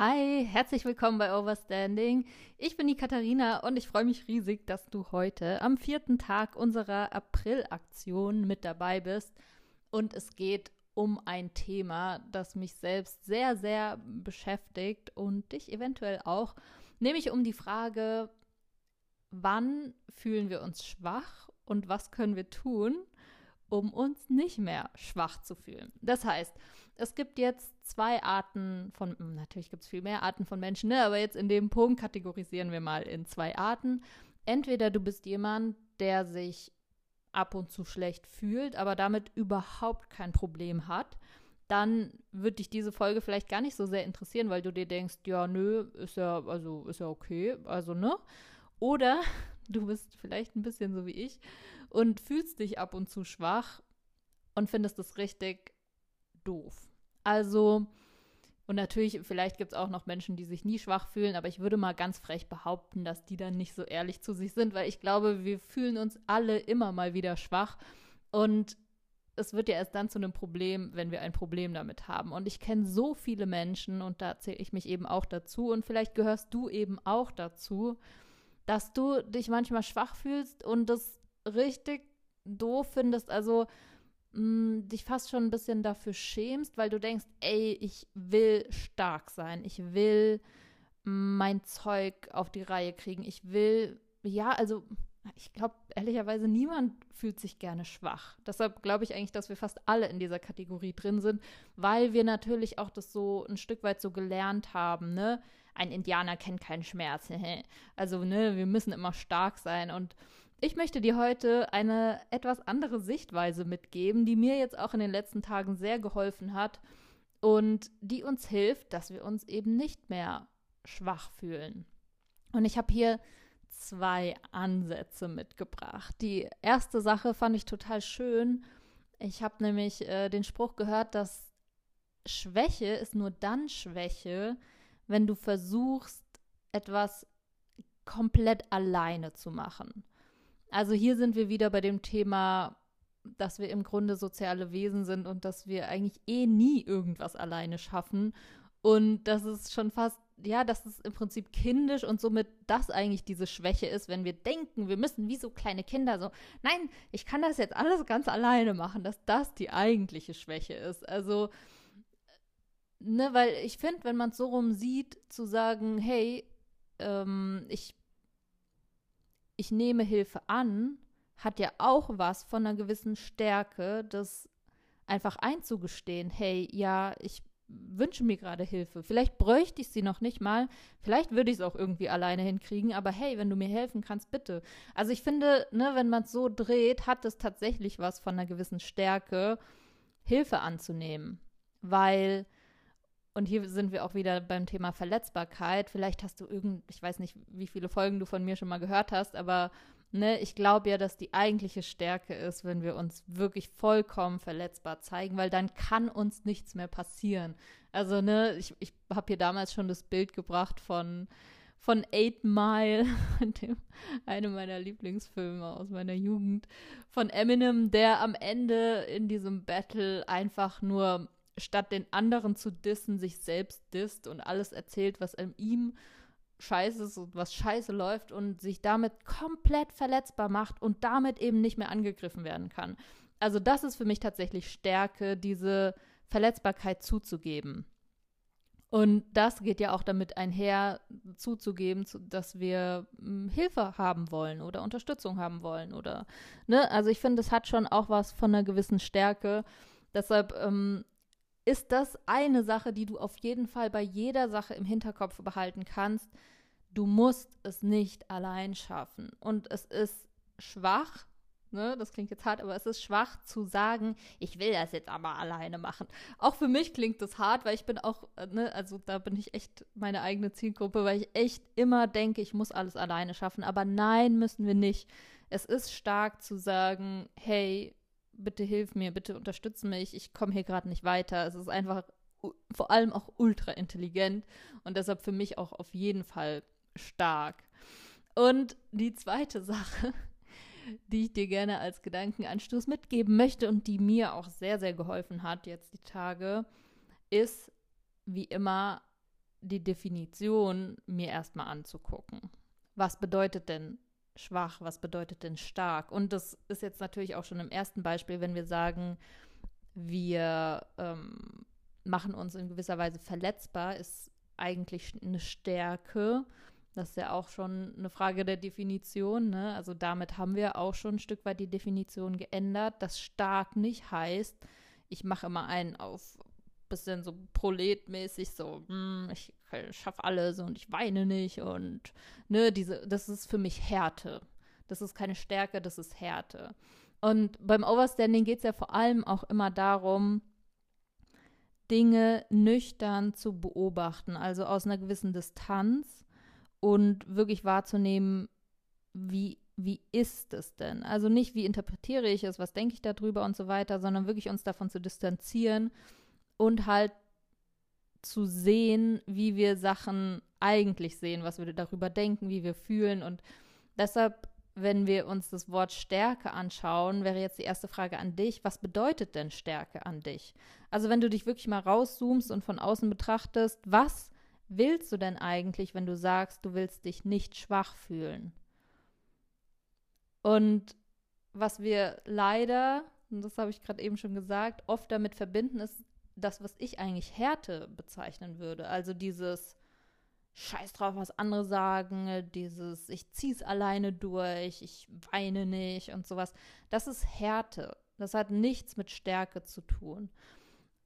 Hi, herzlich willkommen bei Overstanding. Ich bin die Katharina und ich freue mich riesig, dass du heute am vierten Tag unserer April-Aktion mit dabei bist. Und es geht um ein Thema, das mich selbst sehr, sehr beschäftigt und dich eventuell auch, nämlich um die Frage, wann fühlen wir uns schwach und was können wir tun, um uns nicht mehr schwach zu fühlen. Das heißt, es gibt jetzt zwei Arten von, hm, natürlich gibt es viel mehr Arten von Menschen, ne? aber jetzt in dem Punkt kategorisieren wir mal in zwei Arten. Entweder du bist jemand, der sich ab und zu schlecht fühlt, aber damit überhaupt kein Problem hat, dann wird dich diese Folge vielleicht gar nicht so sehr interessieren, weil du dir denkst, ja, nö, ist ja, also ist ja okay, also ne? Oder du bist vielleicht ein bisschen so wie ich und fühlst dich ab und zu schwach und findest es richtig doof. Also, und natürlich, vielleicht gibt es auch noch Menschen, die sich nie schwach fühlen, aber ich würde mal ganz frech behaupten, dass die dann nicht so ehrlich zu sich sind, weil ich glaube, wir fühlen uns alle immer mal wieder schwach und es wird ja erst dann zu einem Problem, wenn wir ein Problem damit haben. Und ich kenne so viele Menschen und da zähle ich mich eben auch dazu und vielleicht gehörst du eben auch dazu, dass du dich manchmal schwach fühlst und das richtig doof findest. Also dich fast schon ein bisschen dafür schämst, weil du denkst, ey, ich will stark sein, ich will mein Zeug auf die Reihe kriegen, ich will, ja, also ich glaube, ehrlicherweise, niemand fühlt sich gerne schwach. Deshalb glaube ich eigentlich, dass wir fast alle in dieser Kategorie drin sind, weil wir natürlich auch das so ein Stück weit so gelernt haben, ne? Ein Indianer kennt keinen Schmerz. also, ne, wir müssen immer stark sein. Und ich möchte dir heute eine etwas andere Sichtweise mitgeben, die mir jetzt auch in den letzten Tagen sehr geholfen hat und die uns hilft, dass wir uns eben nicht mehr schwach fühlen. Und ich habe hier zwei Ansätze mitgebracht. Die erste Sache fand ich total schön. Ich habe nämlich äh, den Spruch gehört, dass Schwäche ist nur dann Schwäche, wenn du versuchst, etwas komplett alleine zu machen. Also hier sind wir wieder bei dem Thema, dass wir im Grunde soziale Wesen sind und dass wir eigentlich eh nie irgendwas alleine schaffen. Und das ist schon fast, ja, dass es im Prinzip kindisch und somit das eigentlich diese Schwäche ist, wenn wir denken, wir müssen wie so kleine Kinder so, nein, ich kann das jetzt alles ganz alleine machen, dass das die eigentliche Schwäche ist. Also, ne, weil ich finde, wenn man es so rum sieht, zu sagen, hey, ähm, ich ich nehme Hilfe an, hat ja auch was von einer gewissen Stärke, das einfach einzugestehen, hey, ja, ich wünsche mir gerade Hilfe. Vielleicht bräuchte ich sie noch nicht mal, vielleicht würde ich es auch irgendwie alleine hinkriegen, aber hey, wenn du mir helfen kannst, bitte. Also ich finde, ne, wenn man es so dreht, hat es tatsächlich was von einer gewissen Stärke, Hilfe anzunehmen, weil und hier sind wir auch wieder beim Thema Verletzbarkeit. Vielleicht hast du irgend, ich weiß nicht, wie viele Folgen du von mir schon mal gehört hast, aber ne, ich glaube ja, dass die eigentliche Stärke ist, wenn wir uns wirklich vollkommen verletzbar zeigen, weil dann kann uns nichts mehr passieren. Also, ne, ich, ich habe hier damals schon das Bild gebracht von von Eight Mile, dem, einem meiner Lieblingsfilme aus meiner Jugend, von Eminem, der am Ende in diesem Battle einfach nur statt den anderen zu dissen, sich selbst disst und alles erzählt, was an ihm scheiße ist und was scheiße läuft und sich damit komplett verletzbar macht und damit eben nicht mehr angegriffen werden kann. Also das ist für mich tatsächlich Stärke, diese Verletzbarkeit zuzugeben. Und das geht ja auch damit einher, zuzugeben, dass wir hm, Hilfe haben wollen oder Unterstützung haben wollen oder, ne? Also ich finde, es hat schon auch was von einer gewissen Stärke. Deshalb ähm, ist das eine Sache, die du auf jeden Fall bei jeder Sache im Hinterkopf behalten kannst. Du musst es nicht allein schaffen. Und es ist schwach, ne, das klingt jetzt hart, aber es ist schwach zu sagen, ich will das jetzt aber alleine machen. Auch für mich klingt das hart, weil ich bin auch, äh, ne, also da bin ich echt meine eigene Zielgruppe, weil ich echt immer denke, ich muss alles alleine schaffen. Aber nein, müssen wir nicht. Es ist stark zu sagen, hey, bitte hilf mir, bitte unterstütze mich, ich komme hier gerade nicht weiter. Es ist einfach vor allem auch ultra intelligent und deshalb für mich auch auf jeden Fall stark. Und die zweite Sache, die ich dir gerne als Gedankenanstoß mitgeben möchte und die mir auch sehr, sehr geholfen hat jetzt die Tage, ist wie immer die Definition mir erstmal anzugucken. Was bedeutet denn schwach? Was bedeutet denn stark? Und das ist jetzt natürlich auch schon im ersten Beispiel, wenn wir sagen, wir ähm, machen uns in gewisser Weise verletzbar, ist eigentlich eine Stärke. Das ist ja auch schon eine Frage der Definition. Ne? Also damit haben wir auch schon ein Stück weit die Definition geändert, dass stark nicht heißt, ich mache immer einen auf bisschen so proletmäßig, so, hm, ich schaffe alles und ich weine nicht und ne, diese, das ist für mich Härte. Das ist keine Stärke, das ist Härte. Und beim Overstanding geht es ja vor allem auch immer darum, Dinge nüchtern zu beobachten, also aus einer gewissen Distanz und wirklich wahrzunehmen, wie, wie ist es denn? Also nicht, wie interpretiere ich es, was denke ich darüber und so weiter, sondern wirklich uns davon zu distanzieren und halt zu sehen, wie wir Sachen eigentlich sehen, was wir darüber denken, wie wir fühlen. Und deshalb, wenn wir uns das Wort Stärke anschauen, wäre jetzt die erste Frage an dich, was bedeutet denn Stärke an dich? Also wenn du dich wirklich mal rauszoomst und von außen betrachtest, was willst du denn eigentlich, wenn du sagst, du willst dich nicht schwach fühlen? Und was wir leider, und das habe ich gerade eben schon gesagt, oft damit verbinden, ist das, was ich eigentlich Härte bezeichnen würde. Also dieses Scheiß drauf, was andere sagen, dieses ich zieh's alleine durch, ich weine nicht und sowas. Das ist Härte. Das hat nichts mit Stärke zu tun.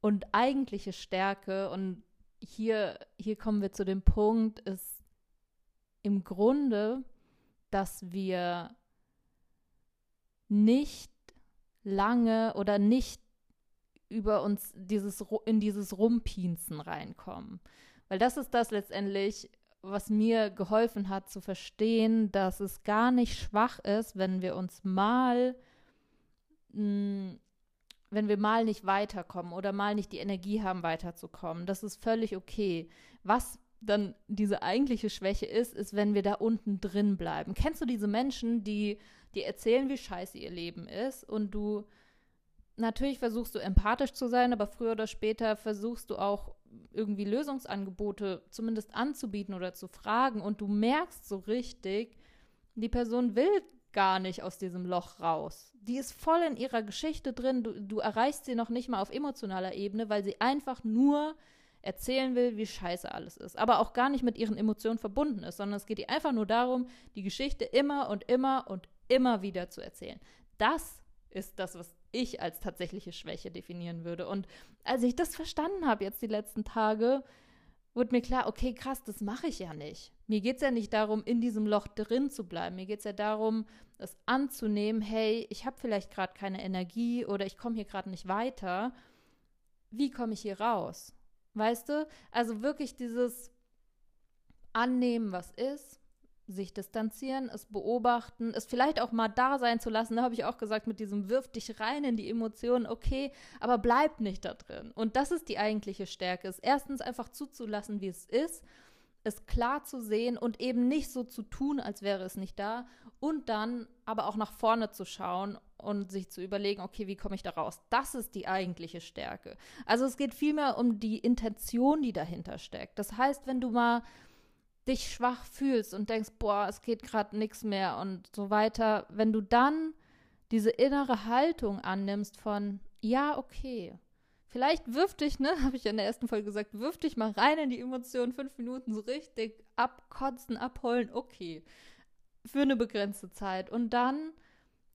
Und eigentliche Stärke, und hier, hier kommen wir zu dem Punkt, ist im Grunde, dass wir nicht lange oder nicht über uns dieses in dieses Rumpinzen reinkommen. Weil das ist das letztendlich, was mir geholfen hat zu verstehen, dass es gar nicht schwach ist, wenn wir uns mal, mh, hm, wenn wir mal nicht weiterkommen oder mal nicht die Energie haben, weiterzukommen. Das ist völlig okay. Was dann diese eigentliche Schwäche ist, ist, wenn wir da unten drin bleiben. Kennst du diese Menschen, die, die erzählen, wie scheiße ihr Leben ist und du natürlich versuchst du empathisch zu sein, aber früher oder später versuchst du auch irgendwie Lösungsangebote zumindest anzubieten oder zu fragen und du merkst so richtig, die Person will gar nicht aus diesem Loch raus. Die ist voll in ihrer Geschichte drin. Du, du erreichst sie noch nicht mal auf emotionaler Ebene, weil sie einfach nur erzählen will, wie scheiße alles ist. Aber auch gar nicht mit ihren Emotionen verbunden ist, sondern es geht ihr einfach nur darum, die Geschichte immer und immer und immer wieder zu erzählen. Das ist das, was ich als tatsächliche Schwäche definieren würde. Und als ich das verstanden habe jetzt die letzten Tage, wurde mir klar, okay, krass, das mache ich ja nicht. Mir geht es ja nicht darum, in diesem Loch drin zu bleiben. Mir geht es ja darum, das anzunehmen, hey, ich habe vielleicht gerade keine Energie oder ich komme hier gerade nicht weiter. Wie komme ich hier raus? Weißt du? Also wirklich dieses Annehmen, was ist, sich distanzieren, es beobachten, es vielleicht auch mal da sein zu lassen. Da habe ich auch gesagt, mit diesem wirf dich rein in die Emotionen, okay, aber bleib nicht da drin. Und das ist die eigentliche Stärke, es erstens einfach zuzulassen, wie es ist, es klar zu sehen und eben nicht so zu tun, als wäre es nicht da und dann aber auch nach vorne zu schauen und sich zu überlegen, okay, wie komme ich da raus? Das ist die eigentliche Stärke. Also es geht vielmehr um die Intention, die dahinter steckt. Das heißt, wenn du mal dich schwach fühlst und denkst, boah, es geht gerade nichts mehr und so weiter, wenn du dann diese innere Haltung annimmst von, ja, okay, vielleicht wirf dich, ne, habe ich ja in der ersten Folge gesagt, wirf dich mal rein in die Emotionen, fünf Minuten so richtig abkotzen, abholen, okay, für eine begrenzte Zeit und dann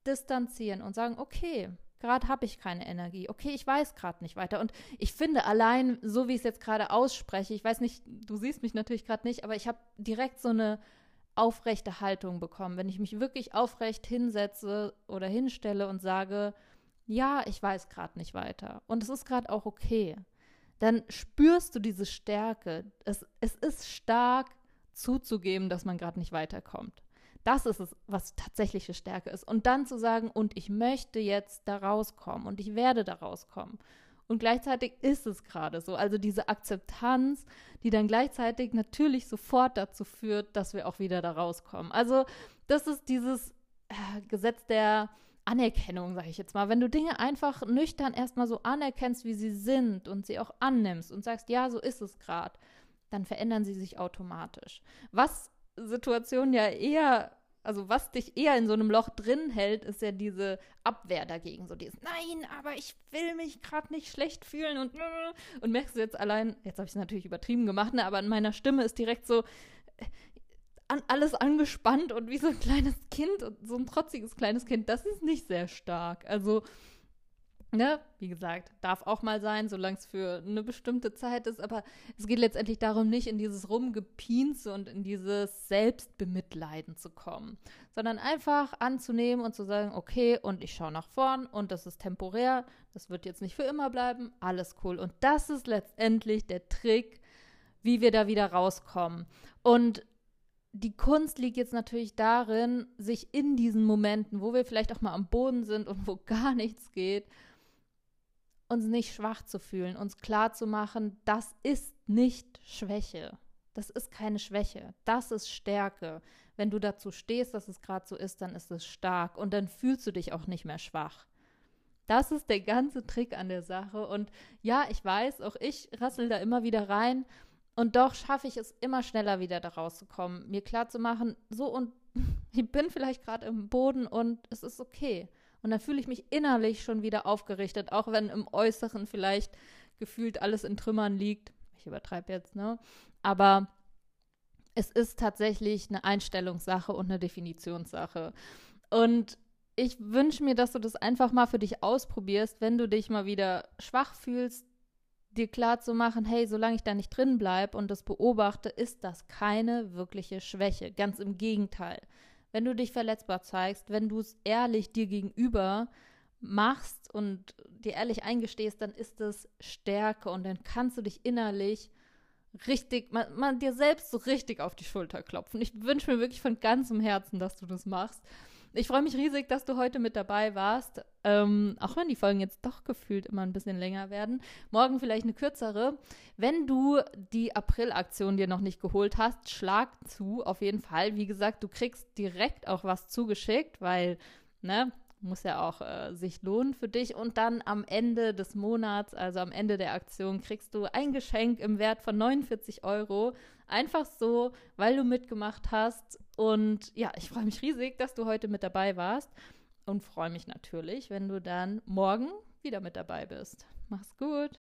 distanzieren und sagen, okay, gerade habe ich keine Energie. Okay, ich weiß gerade nicht weiter. Und ich finde allein, so wie ich es jetzt gerade ausspreche, ich weiß nicht, du siehst mich natürlich gerade nicht, aber ich habe direkt so eine aufrechte Haltung bekommen. Wenn ich mich wirklich aufrecht hinsetze oder hinstelle und sage, ja, ich weiß gerade nicht weiter. Und es ist gerade auch okay. Dann spürst du diese Stärke. Es, es ist stark zuzugeben, dass man gerade nicht weiterkommt. Das ist es, was tatsächliche Stärke ist. Und dann zu sagen, und ich möchte jetzt da rauskommen und ich werde da rauskommen. Und gleichzeitig ist es gerade so. Also diese Akzeptanz, die dann gleichzeitig natürlich sofort dazu führt, dass wir auch wieder da rauskommen. Also das ist dieses äh, Gesetz der Anerkennung, sage ich jetzt mal. Wenn du Dinge einfach nüchtern erstmal so anerkennst, wie sie sind und sie auch annimmst und sagst, ja, so ist es gerade, dann verändern sie sich automatisch. Was Situationen ja eher, also was dich eher in so einem Loch drin hält, ist ja diese Abwehr dagegen. So dieses, nein, aber ich will mich gerade nicht schlecht fühlen und, und merkst du jetzt allein, jetzt habe ich es natürlich übertrieben gemacht, ne, aber in meiner Stimme ist direkt so, an, alles angespannt und wie so ein kleines Kind so ein trotziges kleines Kind, das ist nicht sehr stark. Also Ne? Wie gesagt, darf auch mal sein, solange es für eine bestimmte Zeit ist, aber es geht letztendlich darum, nicht in dieses Rumgepinse und in dieses Selbstbemitleiden zu kommen, sondern einfach anzunehmen und zu sagen, okay, und ich schaue nach vorn und das ist temporär, das wird jetzt nicht für immer bleiben, alles cool. Und das ist letztendlich der Trick, wie wir da wieder rauskommen. Und die Kunst liegt jetzt natürlich darin, sich in diesen Momenten, wo wir vielleicht auch mal am Boden sind und wo gar nichts geht, uns nicht schwach zu fühlen, uns klar zu machen, das ist nicht Schwäche. Das ist keine Schwäche. Das ist Stärke. Wenn du dazu stehst, dass es gerade so ist, dann ist es stark und dann fühlst du dich auch nicht mehr schwach. Das ist der ganze Trick an der Sache. Und ja, ich weiß, auch ich rassel da immer wieder rein. Und doch schaffe ich es immer schneller wieder da rauszukommen, mir klar zu machen, so und ich bin vielleicht gerade im Boden und es ist okay. Und dann fühle ich mich innerlich schon wieder aufgerichtet, auch wenn im Äußeren vielleicht gefühlt alles in Trümmern liegt. Ich übertreibe jetzt, ne? Aber es ist tatsächlich eine Einstellungssache und eine Definitionssache. Und ich wünsche mir, dass du das einfach mal für dich ausprobierst, wenn du dich mal wieder schwach fühlst, dir klar zu machen, hey, solange ich da nicht drin bleibe und das beobachte, ist das keine wirkliche Schwäche. Ganz im Gegenteil wenn du dich verletzbar zeigst, wenn du es ehrlich dir gegenüber machst und dir ehrlich eingestehst, dann ist es Stärke und dann kannst du dich innerlich richtig, man, man dir selbst so richtig auf die Schulter klopfen. Ich wünsche mir wirklich von ganzem Herzen, dass du das machst. Ich freue mich riesig, dass du heute mit dabei warst. Ähm, auch wenn die Folgen jetzt doch gefühlt immer ein bisschen länger werden. Morgen vielleicht eine kürzere. Wenn du die April-Aktion dir noch nicht geholt hast, schlag zu, auf jeden Fall. Wie gesagt, du kriegst direkt auch was zugeschickt, weil, ne, muss ja auch äh, sich lohnen für dich. Und dann am Ende des Monats, also am Ende der Aktion, kriegst du ein Geschenk im Wert von 49 Euro. Einfach so, weil du mitgemacht hast. Und ja, ich freue mich riesig, dass du heute mit dabei warst. Und freue mich natürlich, wenn du dann morgen wieder mit dabei bist. Mach's gut.